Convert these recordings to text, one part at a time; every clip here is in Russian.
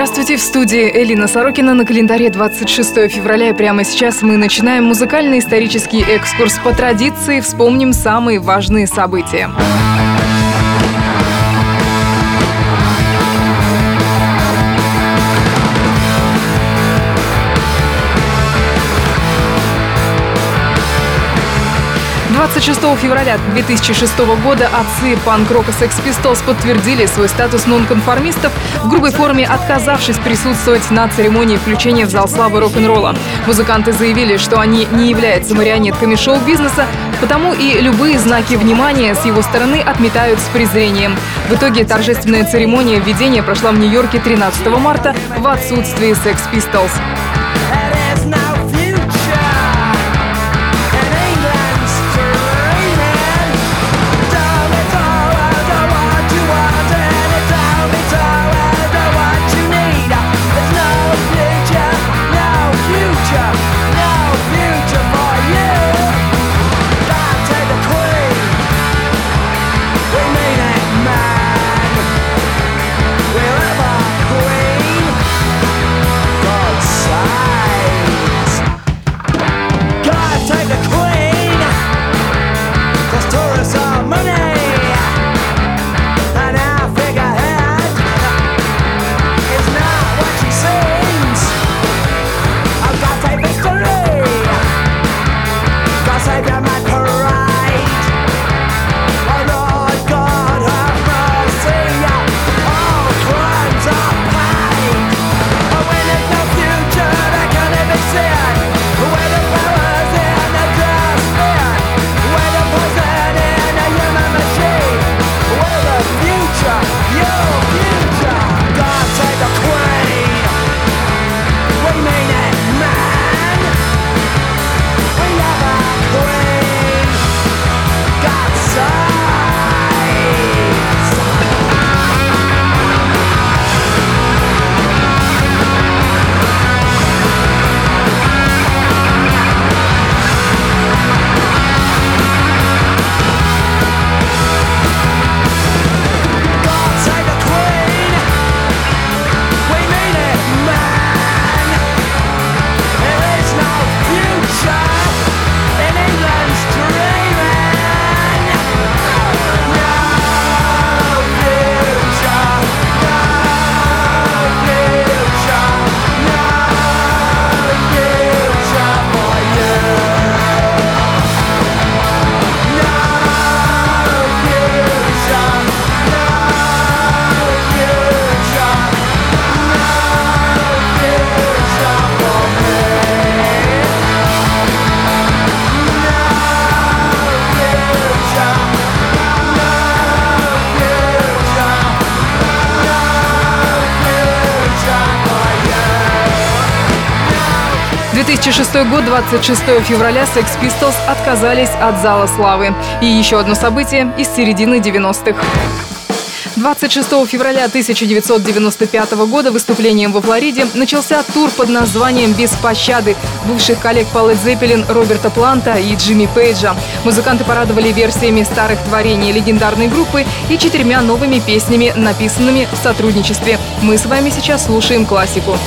Здравствуйте, в студии Элина Сорокина на календаре 26 февраля. И прямо сейчас мы начинаем музыкально-исторический экскурс. По традиции вспомним самые важные события. 26 февраля 2006 года отцы панк-рока Sex Pistols подтвердили свой статус нонконформистов, в грубой форме отказавшись присутствовать на церемонии включения в зал славы рок-н-ролла. Музыканты заявили, что они не являются марионетками шоу-бизнеса, потому и любые знаки внимания с его стороны отметают с презрением. В итоге торжественная церемония введения прошла в Нью-Йорке 13 марта в отсутствии Sex Pistols. Год, 26 февраля, Sex Pistols отказались от Зала Славы. И еще одно событие из середины 90-х. 26 февраля 1995 года выступлением во Флориде начался тур под названием «Без пощады» бывших коллег по Led Zeppelin Роберта Планта и Джимми Пейджа. Музыканты порадовали версиями старых творений легендарной группы и четырьмя новыми песнями, написанными в сотрудничестве. Мы с вами сейчас слушаем классику.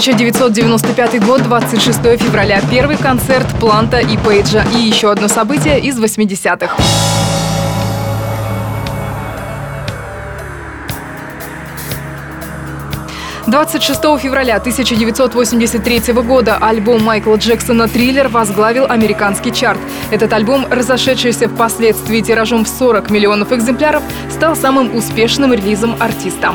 1995 год, 26 февраля. Первый концерт Планта и Пейджа. И еще одно событие из 80-х. 26 февраля 1983 года альбом Майкла Джексона «Триллер» возглавил американский чарт. Этот альбом, разошедшийся впоследствии тиражом в 40 миллионов экземпляров, стал самым успешным релизом артиста.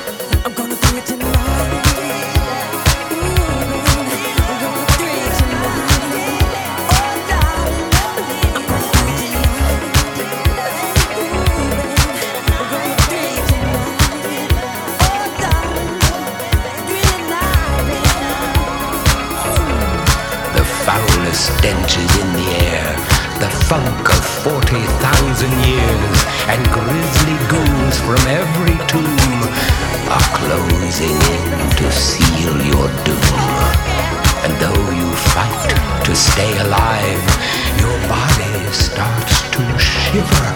Funk of 40,000 years. And grisly ghouls from every tomb are closing in to seal your doom. And though you fight to stay alive, your body starts to shiver.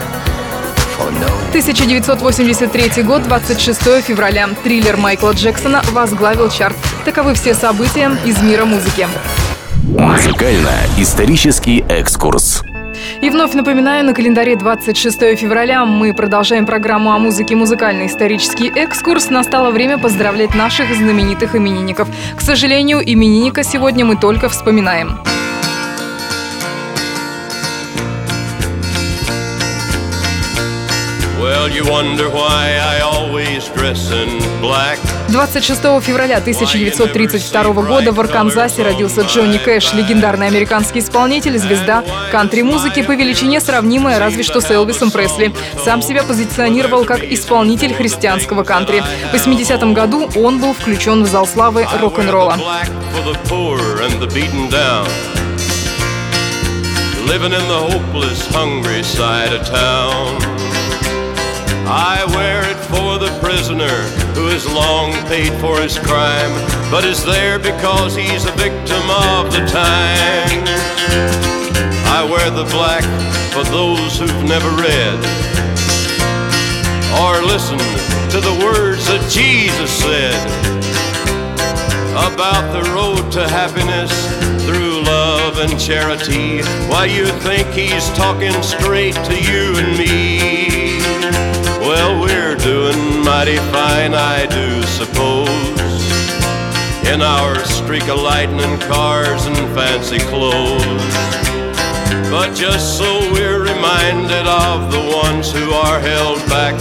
For no 1983 год, 26 февраля. Триллер Майкла Джексона возглавил чарт. Таковы все события из мира музыки. Музыкально-исторический экскурс. И вновь напоминаю, на календаре 26 февраля мы продолжаем программу о музыке «Музыкальный исторический экскурс». Настало время поздравлять наших знаменитых именинников. К сожалению, именинника сегодня мы только вспоминаем. 26 февраля 1932 года в Арканзасе родился Джонни Кэш, легендарный американский исполнитель, звезда кантри-музыки по величине сравнимая разве что с Элвисом Пресли. Сам себя позиционировал как исполнитель христианского кантри. В 80-м году он был включен в зал славы рок-н-ролла. Living in the hopeless, hungry side of town. I wear it for the prisoner who has long paid for his crime, but is there because he's a victim of the times. I wear the black for those who've never read or listened to the words that Jesus said about the road to happiness through love and charity. Why you think he's talking straight to you and me? Well, we're doing mighty fine, I do suppose. In our streak of lightning cars and fancy clothes. But just so we're reminded of the ones who are held back.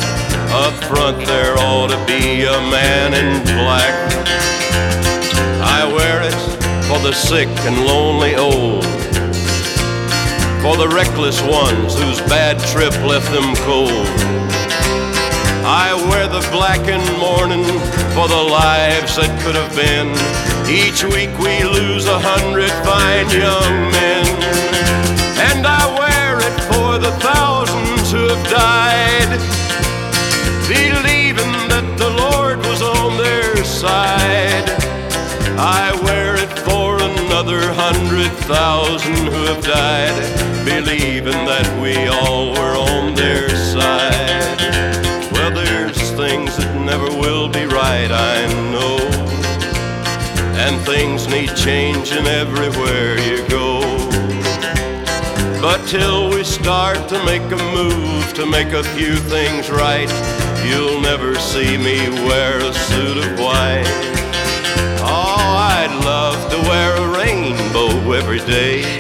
Up front, there ought to be a man in black. I wear it for the sick and lonely old. For the reckless ones whose bad trip left them cold. I wear the black in mourning for the lives that could have been. Each week we lose a hundred fine young men. And I wear it for the thousands who have died believing that the Lord was on their side. I wear it for another hundred thousand who have died, believing that we all were on their side. Never will be right, I know. And things need changing everywhere you go. But till we start to make a move to make a few things right, you'll never see me wear a suit of white. Oh, I'd love to wear a.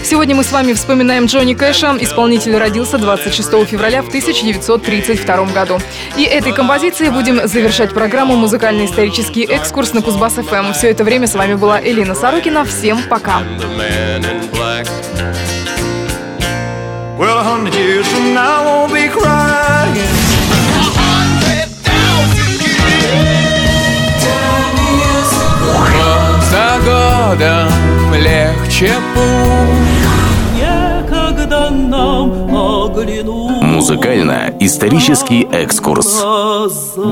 Сегодня мы с вами вспоминаем Джонни Кэша. Исполнитель родился 26 февраля в 1932 году. И этой композицией будем завершать программу «Музыкально-исторический экскурс» на Кузбасс-ФМ. Все это время с вами была Элина Сорокина. Всем пока! Well, a hundred years from now, I won't be crying. Годом легче путь Некогда нам оглянуть Музыкально-исторический экскурс. глаза.